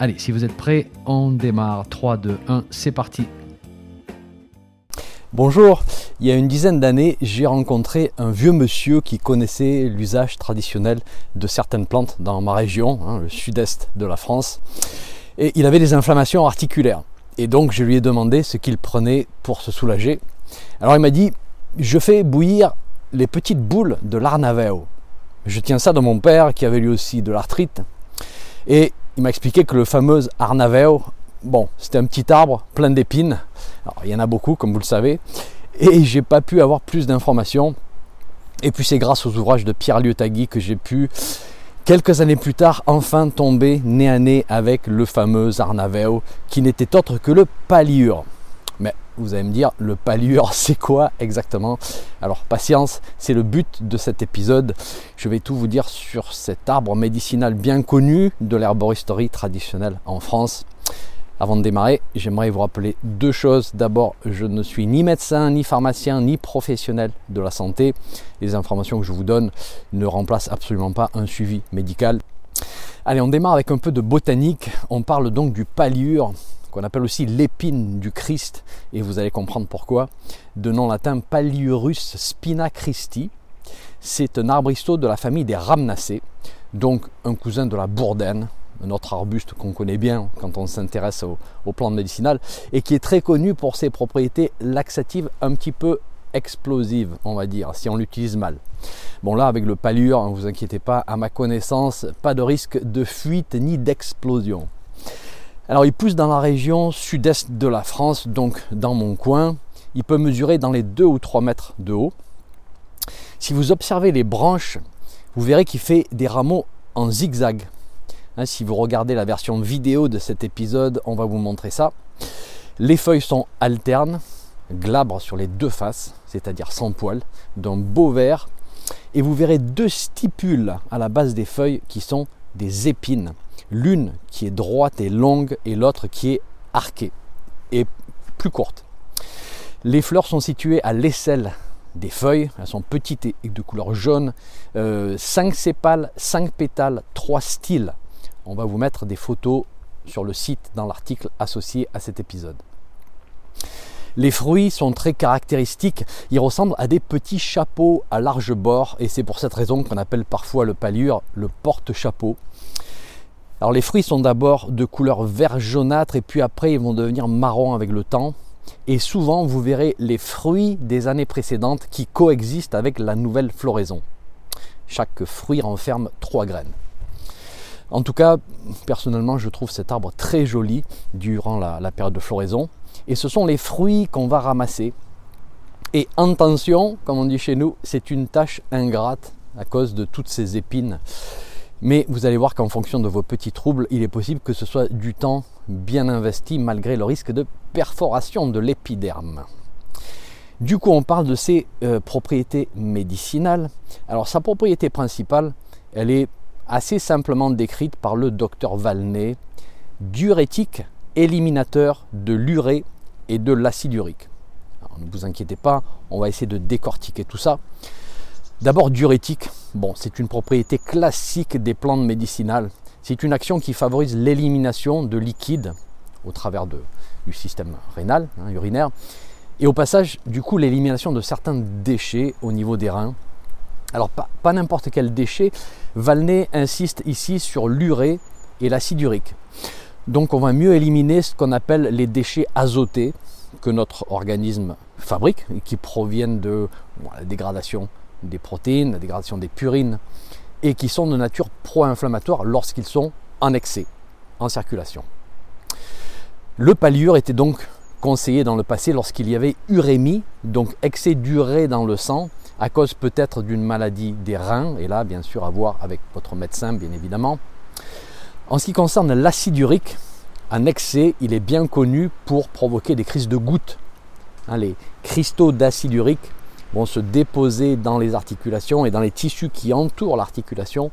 Allez, si vous êtes prêts, on démarre. 3, 2, 1, c'est parti. Bonjour, il y a une dizaine d'années, j'ai rencontré un vieux monsieur qui connaissait l'usage traditionnel de certaines plantes dans ma région, hein, le sud-est de la France. Et il avait des inflammations articulaires. Et donc je lui ai demandé ce qu'il prenait pour se soulager. Alors il m'a dit, je fais bouillir les petites boules de l'arnaveo. Je tiens ça de mon père qui avait lui aussi de l'arthrite. Et il m'a expliqué que le fameux Arnaveo, bon, c'était un petit arbre plein d'épines. Il y en a beaucoup, comme vous le savez. Et j'ai pas pu avoir plus d'informations. Et puis c'est grâce aux ouvrages de Pierre Liotagui que j'ai pu, quelques années plus tard, enfin tomber nez à nez avec le fameux Arnaveo, qui n'était autre que le paliure. Vous allez me dire, le palure, c'est quoi exactement? Alors, patience, c'est le but de cet épisode. Je vais tout vous dire sur cet arbre médicinal bien connu de l'herboristerie traditionnelle en France. Avant de démarrer, j'aimerais vous rappeler deux choses. D'abord, je ne suis ni médecin, ni pharmacien, ni professionnel de la santé. Les informations que je vous donne ne remplacent absolument pas un suivi médical. Allez, on démarre avec un peu de botanique. On parle donc du palure qu'on appelle aussi l'épine du Christ, et vous allez comprendre pourquoi, de nom latin Paliurus spina Christi. C'est un arbrisseau de la famille des Ramnacées, donc un cousin de la bourdaine, un autre arbuste qu'on connaît bien quand on s'intéresse aux, plantes médicinales, et qui est très connu pour ses propriétés laxatives un petit peu explosives, on va dire, si on l'utilise mal. Bon là, avec le palure, ne vous inquiétez pas, à ma connaissance, pas de risque de fuite ni d'explosion. Alors il pousse dans la région sud-est de la France, donc dans mon coin. Il peut mesurer dans les 2 ou 3 mètres de haut. Si vous observez les branches, vous verrez qu'il fait des rameaux en zigzag. Hein, si vous regardez la version vidéo de cet épisode, on va vous montrer ça. Les feuilles sont alternes, glabres sur les deux faces, c'est-à-dire sans poils, d'un beau vert. Et vous verrez deux stipules à la base des feuilles qui sont des épines l'une qui est droite et longue et l'autre qui est arquée et plus courte. Les fleurs sont situées à l'aisselle des feuilles, elles sont petites et de couleur jaune, 5 euh, sépales, 5 pétales, 3 styles. On va vous mettre des photos sur le site dans l'article associé à cet épisode. Les fruits sont très caractéristiques, ils ressemblent à des petits chapeaux à large bord et c'est pour cette raison qu'on appelle parfois le palure le porte-chapeau. Alors les fruits sont d'abord de couleur vert jaunâtre et puis après ils vont devenir marron avec le temps. Et souvent vous verrez les fruits des années précédentes qui coexistent avec la nouvelle floraison. Chaque fruit renferme trois graines. En tout cas, personnellement, je trouve cet arbre très joli durant la, période de floraison. Et ce sont les fruits qu'on va ramasser. Et en tension, comme on dit chez nous, c'est une tâche ingrate à cause de toutes ces épines mais vous allez voir qu'en fonction de vos petits troubles, il est possible que ce soit du temps bien investi malgré le risque de perforation de l'épiderme. Du coup, on parle de ses euh, propriétés médicinales. Alors, sa propriété principale, elle est assez simplement décrite par le docteur Valnet, diurétique, éliminateur de l'urée et de l'acide urique. ne vous inquiétez pas, on va essayer de décortiquer tout ça. D'abord diurétique, bon, c'est une propriété classique des plantes médicinales. C'est une action qui favorise l'élimination de liquide au travers du système rénal, hein, urinaire, et au passage, du coup, l'élimination de certains déchets au niveau des reins. Alors, pas, pas n'importe quel déchet. Valnet insiste ici sur l'urée et l'acide urique. Donc, on va mieux éliminer ce qu'on appelle les déchets azotés que notre organisme fabrique et qui proviennent de la dégradation des protéines, la dégradation des purines, et qui sont de nature pro-inflammatoire lorsqu'ils sont en excès, en circulation. Le palliure était donc conseillé dans le passé lorsqu'il y avait urémie, donc excès d'urée dans le sang, à cause peut-être d'une maladie des reins, et là bien sûr à voir avec votre médecin bien évidemment. En ce qui concerne l'acide urique, un excès, il est bien connu pour provoquer des crises de gouttes. Hein, les cristaux d'acide urique vont se déposer dans les articulations et dans les tissus qui entourent l'articulation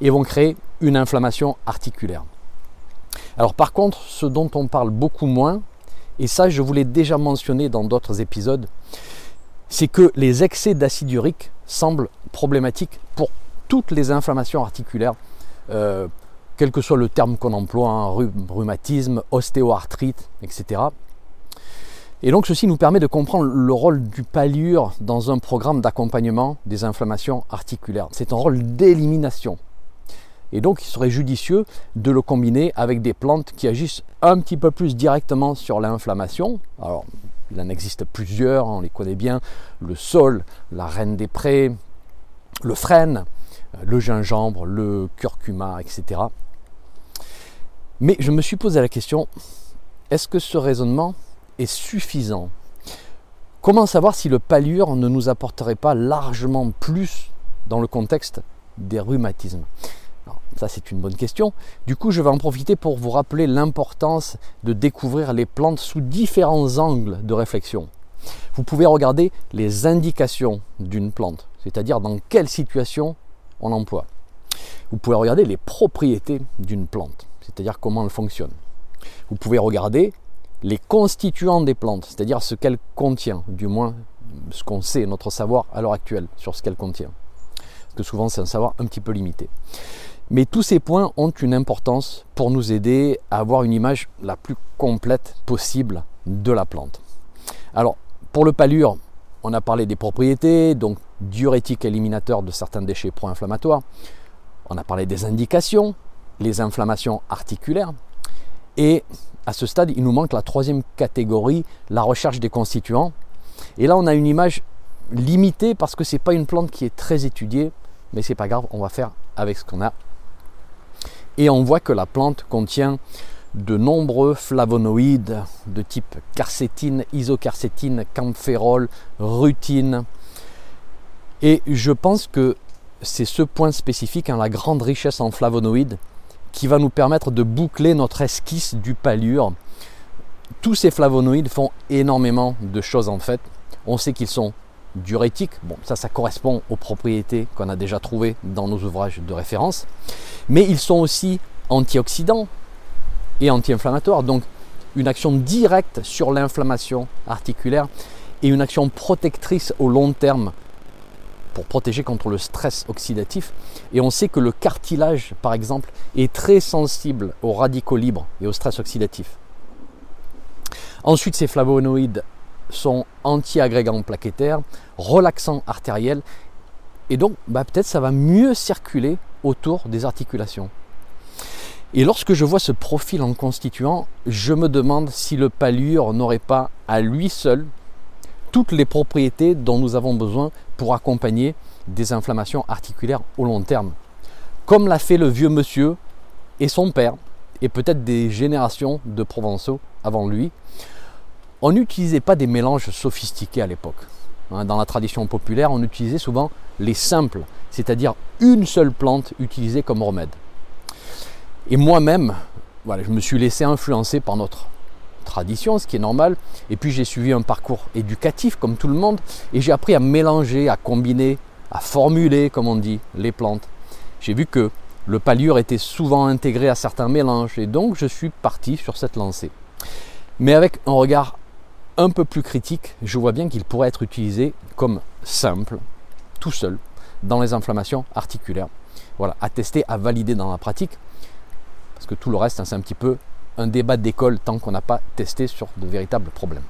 et vont créer une inflammation articulaire. Alors par contre, ce dont on parle beaucoup moins, et ça je vous l'ai déjà mentionné dans d'autres épisodes, c'est que les excès d'acide urique semblent problématiques pour toutes les inflammations articulaires, euh, quel que soit le terme qu'on emploie, hein, rhumatisme, ostéoarthrite, etc. Et donc ceci nous permet de comprendre le rôle du palure dans un programme d'accompagnement des inflammations articulaires. C'est un rôle d'élimination. Et donc il serait judicieux de le combiner avec des plantes qui agissent un petit peu plus directement sur l'inflammation. Alors il en existe plusieurs, on les connaît bien, le sol, la reine des prés, le frêne, le gingembre, le curcuma, etc. Mais je me suis posé la question, est-ce que ce raisonnement suffisant Comment savoir si le palure ne nous apporterait pas largement plus dans le contexte des rhumatismes? Ça, c'est une bonne question. Du coup, je vais en profiter pour vous rappeler l'importance de découvrir les plantes sous différents angles de réflexion. Vous pouvez regarder les indications d'une plante, c'est-à-dire dans quelle situation on l'emploie. Vous pouvez regarder les propriétés d'une plante, c'est-à-dire comment elle fonctionne. Vous pouvez regarder les constituants des plantes, c'est-à-dire ce qu'elle contient, du moins ce qu'on sait, notre savoir à l'heure actuelle sur ce qu'elle contient. Parce que souvent c'est un savoir un petit peu limité. Mais tous ces points ont une importance pour nous aider à avoir une image la plus complète possible de la plante. Alors, pour le palure, on a parlé des propriétés, donc diurétique éliminateur de certains déchets pro-inflammatoires. On a parlé des indications, les inflammations articulaires. Et à ce stade, il nous manque la troisième catégorie, la recherche des constituants. Et là, on a une image limitée parce que ce n'est pas une plante qui est très étudiée, mais c'est pas grave, on va faire avec ce qu'on a et on voit que la plante contient de nombreux flavonoïdes de type carcétine, isocarcétine, camphérol, rutine. Et je pense que c'est ce point spécifique, hein, la grande richesse en flavonoïdes, qui va nous permettre de boucler notre esquisse du palure. Tous ces flavonoïdes font énormément de choses en fait. On sait qu'ils sont diurétique. Bon, ça, ça correspond aux propriétés qu'on a déjà trouvées dans nos ouvrages de référence. Mais ils sont aussi antioxydants et anti-inflammatoires. Donc, une action directe sur l'inflammation articulaire et une action protectrice au long terme pour protéger contre le stress oxydatif. Et on sait que le cartilage, par exemple, est très sensible aux radicaux libres et au stress oxydatif. Ensuite, ces flavonoïdes sont anti-agrégants plaquettaires, relaxants artériels, et donc bah, peut-être ça va mieux circuler autour des articulations. Et lorsque je vois ce profil en constituant, je me demande si le palure n'aurait pas à lui seul toutes les propriétés dont nous avons besoin pour accompagner des inflammations articulaires au long terme. Comme l'a fait le vieux monsieur et son père, et peut-être des générations de Provençaux avant lui, on n'utilisait pas des mélanges sophistiqués à l'époque. Hein, dans la tradition populaire, on utilisait souvent les simples, c'est-à-dire une seule plante utilisée comme remède. Et moi-même, voilà, je me suis laissé influencer par notre tradition, ce qui est normal. Et puis j'ai suivi un parcours éducatif comme tout le monde, et j'ai appris à mélanger, à combiner, à formuler, comme on dit, les plantes. J'ai vu que le palure était souvent intégré à certains mélanges, et donc je suis parti sur cette lancée. Mais avec un regard un peu plus critique, je vois bien qu'il pourrait être utilisé comme simple, tout seul, dans les inflammations articulaires. Voilà, à tester, à valider dans la pratique, parce que tout le reste, hein, c'est un petit peu un débat d'école tant qu'on n'a pas testé sur de véritables problèmes.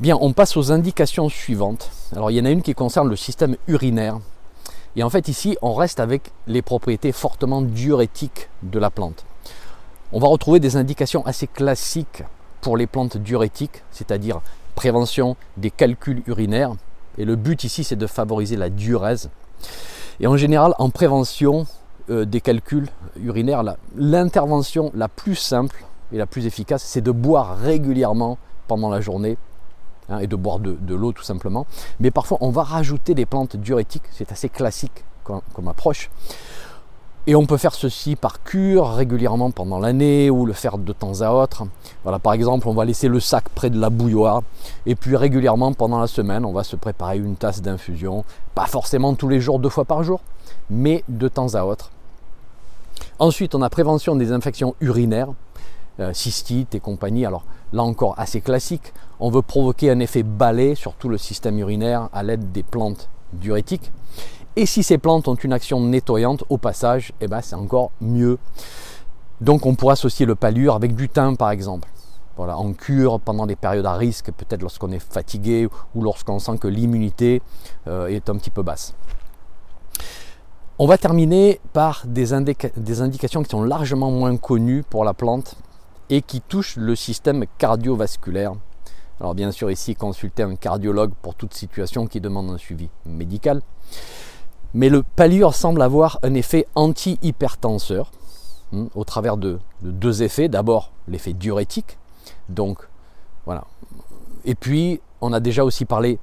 Bien, on passe aux indications suivantes. Alors, il y en a une qui concerne le système urinaire. Et en fait, ici, on reste avec les propriétés fortement diurétiques de la plante. On va retrouver des indications assez classiques pour les plantes diurétiques, c'est-à-dire prévention des calculs urinaires. Et le but ici, c'est de favoriser la diurèse. Et en général, en prévention euh, des calculs urinaires, l'intervention la, plus simple et la plus efficace, c'est de boire régulièrement pendant la journée hein, et de boire de, l'eau tout simplement. Mais parfois, on va rajouter des plantes diurétiques, c'est assez classique comme, comme approche. Et on peut faire ceci par cure régulièrement pendant l'année ou le faire de temps à autre. Voilà, par exemple, on va laisser le sac près de la bouilloire et puis régulièrement pendant la semaine, on va se préparer une tasse d'infusion. Pas forcément tous les jours, deux fois par jour, mais de temps à autre. Ensuite, on a prévention des infections urinaires, euh, cystite et compagnie. Alors là encore, assez classique. On veut provoquer un effet balai sur tout le système urinaire à l'aide des plantes diurétiques. Et si ces plantes ont une action nettoyante au passage, eh ben c'est encore mieux. Donc on pourrait associer le palure avec du thym par exemple. Voilà, en cure pendant des périodes à risque, peut-être lorsqu'on est fatigué ou lorsqu'on sent que l'immunité euh, est un petit peu basse. On va terminer par des, indications qui sont largement moins connues pour la plante et qui touchent le système cardiovasculaire. Alors bien sûr ici consulter un cardiologue pour toute situation qui demande un suivi médical. Mais le palure semble avoir un effet anti-hypertenseur hmm, au travers de, deux effets. D'abord l'effet diurétique, donc voilà. Et puis on a déjà aussi parlé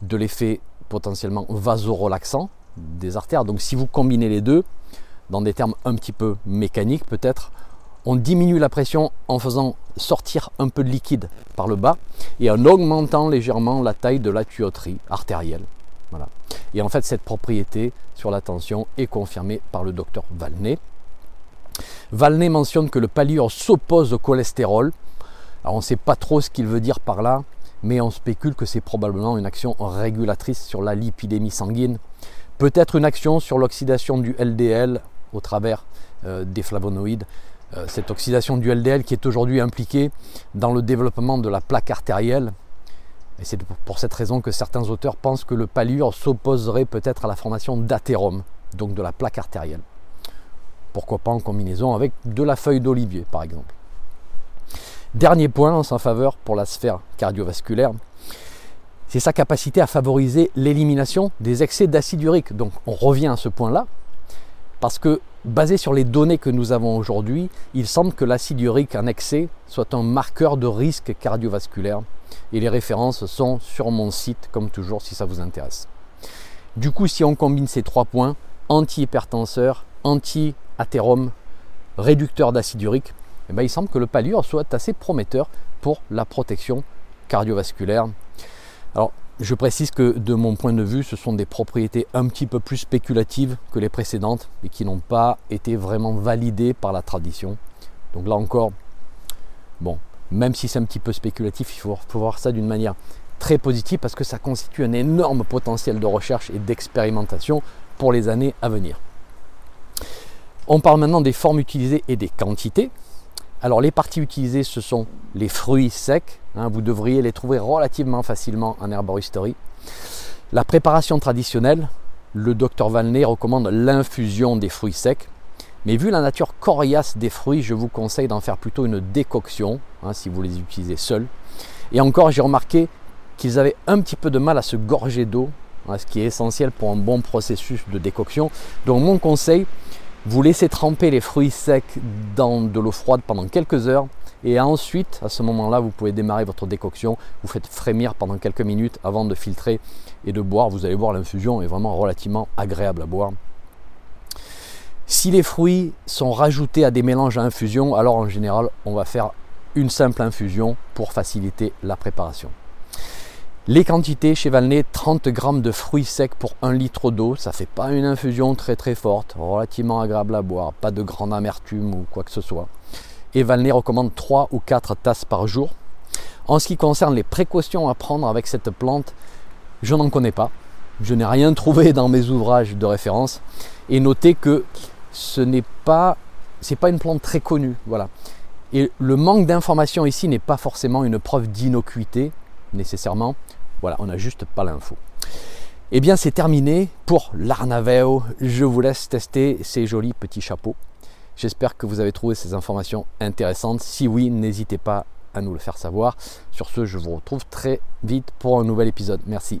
de l'effet potentiellement vasorelaxant des artères. Donc si vous combinez les deux, dans des termes un petit peu mécaniques peut-être, on diminue la pression en faisant sortir un peu de liquide par le bas et en augmentant légèrement la taille de la tuyauterie artérielle. Voilà. Et en fait, cette propriété sur la tension est confirmée par le docteur Valnet. Valnet mentionne que le palliure s'oppose au cholestérol. Alors on ne sait pas trop ce qu'il veut dire par là, mais on spécule que c'est probablement une action régulatrice sur la lipidémie sanguine, peut-être une action sur l'oxydation du LDL au travers euh, des flavonoïdes, euh, cette oxydation du LDL qui est aujourd'hui impliquée dans le développement de la plaque artérielle, et c'est pour cette raison que certains auteurs pensent que le palure s'opposerait peut-être à la formation d'athérome, donc de la plaque artérielle. Pourquoi pas en combinaison avec de la feuille d'olivier, par exemple. Dernier point en sa faveur pour la sphère cardiovasculaire, c'est sa capacité à favoriser l'élimination des excès d'acide urique. Donc on revient à ce point-là, parce que basé sur les données que nous avons aujourd'hui, il semble que l'acide urique en excès soit un marqueur de risque cardiovasculaire et les références sont sur mon site comme toujours si ça vous intéresse. Du coup, si on combine ces trois points, anti-hypertenseur, anti-athérome, réducteur d'acide urique, eh ben, il semble que le palure soit assez prometteur pour la protection cardiovasculaire. Alors, je précise que de mon point de vue, ce sont des propriétés un petit peu plus spéculatives que les précédentes et qui n'ont pas été vraiment validées par la tradition. Donc là encore, bon, même si c'est un petit peu spéculatif, il faut, voir ça d'une manière très positive parce que ça constitue un énorme potentiel de recherche et d'expérimentation pour les années à venir. On parle maintenant des formes utilisées et des quantités. Alors les parties utilisées, ce sont les fruits secs. Hein, vous devriez les trouver relativement facilement en herboristerie. La préparation traditionnelle, le docteur Valnet recommande l'infusion des fruits secs. Mais vu la nature coriace des fruits, je vous conseille d'en faire plutôt une décoction, hein, si vous les utilisez seuls. Et encore, j'ai remarqué qu'ils avaient un petit peu de mal à se gorger d'eau, hein, ce qui est essentiel pour un bon processus de décoction. Donc mon conseil, vous laissez tremper les fruits secs dans de l'eau froide pendant quelques heures. Et ensuite, à ce moment-là, vous pouvez démarrer votre décoction. Vous faites frémir pendant quelques minutes avant de filtrer et de boire. Vous allez voir, l'infusion est vraiment relativement agréable à boire. Si les fruits sont rajoutés à des mélanges à infusion, alors en général, on va faire une simple infusion pour faciliter la préparation. Les quantités chez Valnet, 30 g de fruits secs pour 1 litre d'eau, ça fait pas une infusion très très forte, relativement agréable à boire, pas de grande amertume ou quoi que ce soit. Et Valnet recommande 3 ou 4 tasses par jour. En ce qui concerne les précautions à prendre avec cette plante, je n'en connais pas. Je n'ai rien trouvé dans mes ouvrages de référence. Et notez que ce n'est pas, une plante très connue, voilà. Et le manque d'information ici n'est pas forcément une preuve d'innocuité nécessairement. Voilà, on n'a juste pas l'info. Eh bien, c'est terminé pour l'Arnaveo. Je vous laisse tester ces jolis petits chapeaux. J'espère que vous avez trouvé ces informations intéressantes. Si oui, n'hésitez pas à nous le faire savoir. Sur ce, je vous retrouve très vite pour un nouvel épisode. Merci.